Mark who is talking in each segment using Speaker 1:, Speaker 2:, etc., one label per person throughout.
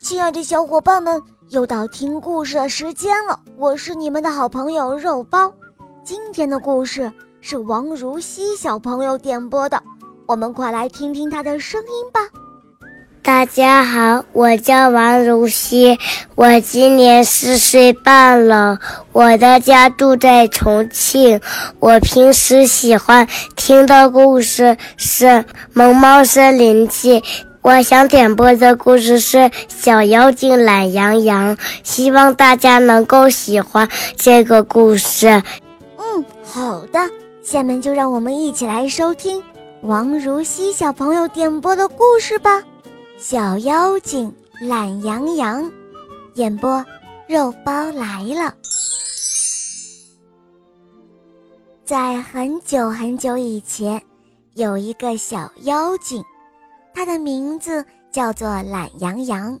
Speaker 1: 亲爱的小伙伴们，又到听故事的时间了。我是你们的好朋友肉包。今天的故事是王如熙小朋友点播的，我们快来听听他的声音吧。
Speaker 2: 大家好，我叫王如熙，我今年四岁半了。我的家住在重庆。我平时喜欢听的故事是《萌猫森林记》。我想点播的故事是《小妖精懒羊羊》，希望大家能够喜欢这个故事。
Speaker 1: 嗯，好的，下面就让我们一起来收听王如熙小朋友点播的故事吧，《小妖精懒羊羊》，演播肉包来了。在很久很久以前，有一个小妖精。它的名字叫做懒羊羊，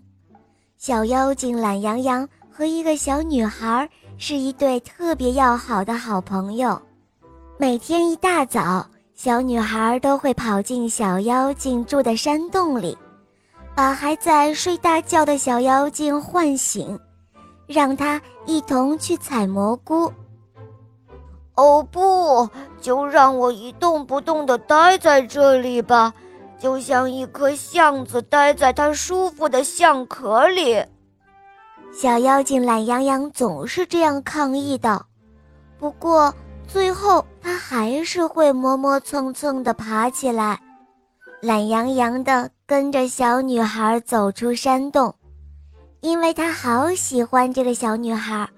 Speaker 1: 小妖精懒羊羊和一个小女孩是一对特别要好的好朋友。每天一大早，小女孩都会跑进小妖精住的山洞里，把还在睡大觉的小妖精唤醒，让他一同去采蘑菇。
Speaker 3: 哦不，就让我一动不动地待在这里吧。就像一颗橡子待在它舒服的橡壳里，
Speaker 1: 小妖精懒洋洋总是这样抗议的。不过最后，它还是会磨磨蹭蹭地爬起来，懒洋洋地跟着小女孩走出山洞，因为他好喜欢这个小女孩，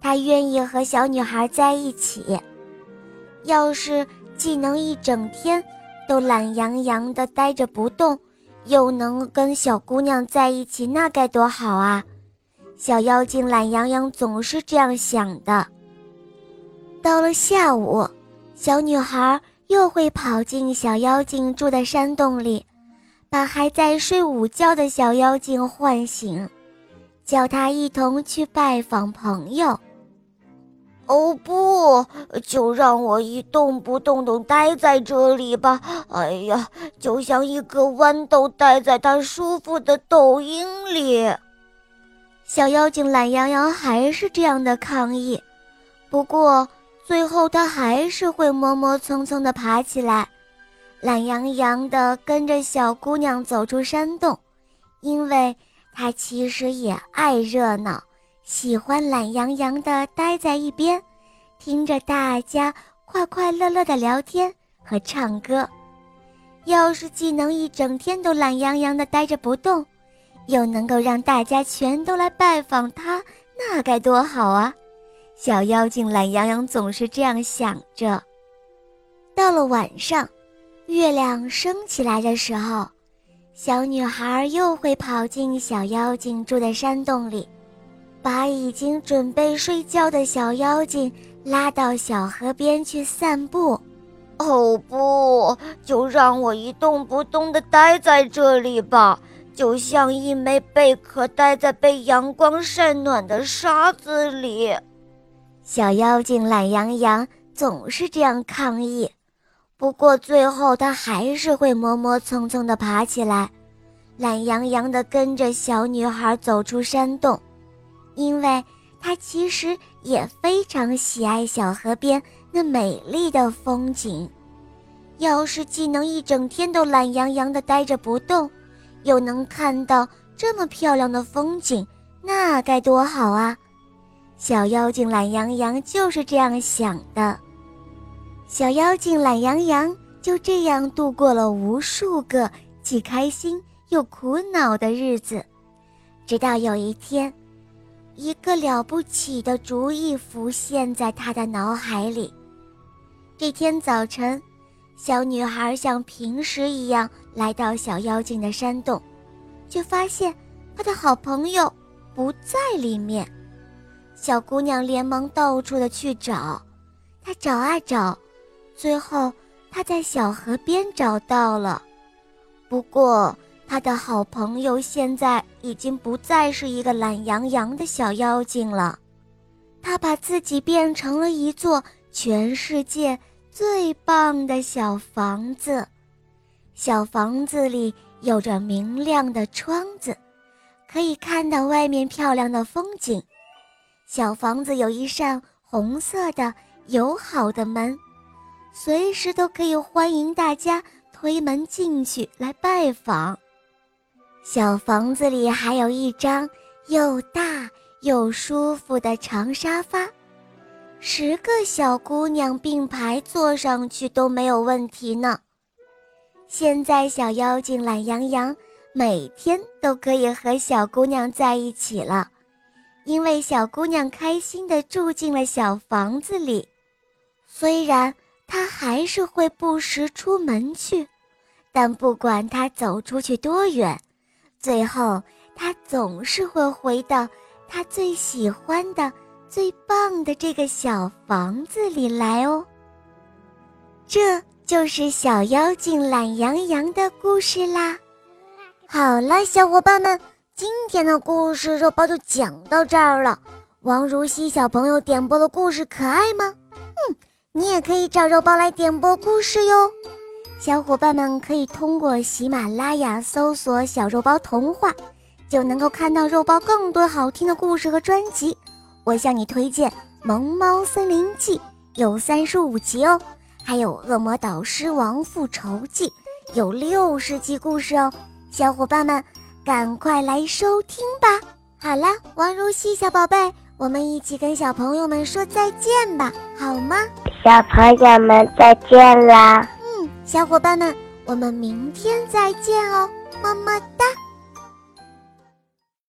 Speaker 1: 他愿意和小女孩在一起。要是既能一整天。都懒洋洋的呆着不动，又能跟小姑娘在一起，那该多好啊！小妖精懒洋洋总是这样想的。到了下午，小女孩又会跑进小妖精住的山洞里，把还在睡午觉的小妖精唤醒，叫她一同去拜访朋友。
Speaker 3: 哦不，就让我一动不动地待在这里吧！哎呀，就像一个豌豆待在它舒服的豆音里。
Speaker 1: 小妖精懒洋洋还是这样的抗议，不过最后他还是会磨磨蹭蹭地爬起来，懒洋洋地跟着小姑娘走出山洞，因为他其实也爱热闹。喜欢懒洋洋地待在一边，听着大家快快乐乐的聊天和唱歌。要是既能一整天都懒洋洋地待着不动，又能够让大家全都来拜访他，那该多好啊！小妖精懒洋洋总是这样想着。到了晚上，月亮升起来的时候，小女孩又会跑进小妖精住的山洞里。把已经准备睡觉的小妖精拉到小河边去散步。
Speaker 3: 哦不，就让我一动不动地待在这里吧，就像一枚贝壳待在被阳光晒暖的沙子里。
Speaker 1: 小妖精懒洋洋总是这样抗议，不过最后他还是会磨磨蹭蹭地爬起来，懒洋洋地跟着小女孩走出山洞。因为他其实也非常喜爱小河边那美丽的风景，要是既能一整天都懒洋洋地待着不动，又能看到这么漂亮的风景，那该多好啊！小妖精懒洋洋就是这样想的。小妖精懒洋洋就这样度过了无数个既开心又苦恼的日子，直到有一天。一个了不起的主意浮现在他的脑海里。这天早晨，小女孩像平时一样来到小妖精的山洞，却发现她的好朋友不在里面。小姑娘连忙到处的去找，她找啊找，最后她在小河边找到了。不过，他的好朋友现在已经不再是一个懒洋洋的小妖精了，他把自己变成了一座全世界最棒的小房子。小房子里有着明亮的窗子，可以看到外面漂亮的风景。小房子有一扇红色的友好的门，随时都可以欢迎大家推门进去来拜访。小房子里还有一张又大又舒服的长沙发，十个小姑娘并排坐上去都没有问题呢。现在小妖精懒洋洋每天都可以和小姑娘在一起了，因为小姑娘开心地住进了小房子里。虽然她还是会不时出门去，但不管她走出去多远，最后他总是会回到他最喜欢的、最棒的这个小房子里来哦。这。就是小妖精懒洋洋的故事啦。好了，小伙伴们，今天的故事肉包就讲到这儿了。王如熙小朋友点播的故事可爱吗？嗯，你也可以找肉包来点播故事哟。小伙伴们可以通过喜马拉雅搜索“小肉包童话”，就能够看到肉包更多好听的故事和专辑。我向你推荐《萌猫森林记》，有三十五集哦。还有《恶魔导师王复仇记》，有六十集故事哦，小伙伴们赶快来收听吧！好了，王如熙小宝贝，我们一起跟小朋友们说再见吧，好吗？
Speaker 2: 小朋友们再见啦！
Speaker 1: 小伙伴们，我们明天再见哦，么么哒。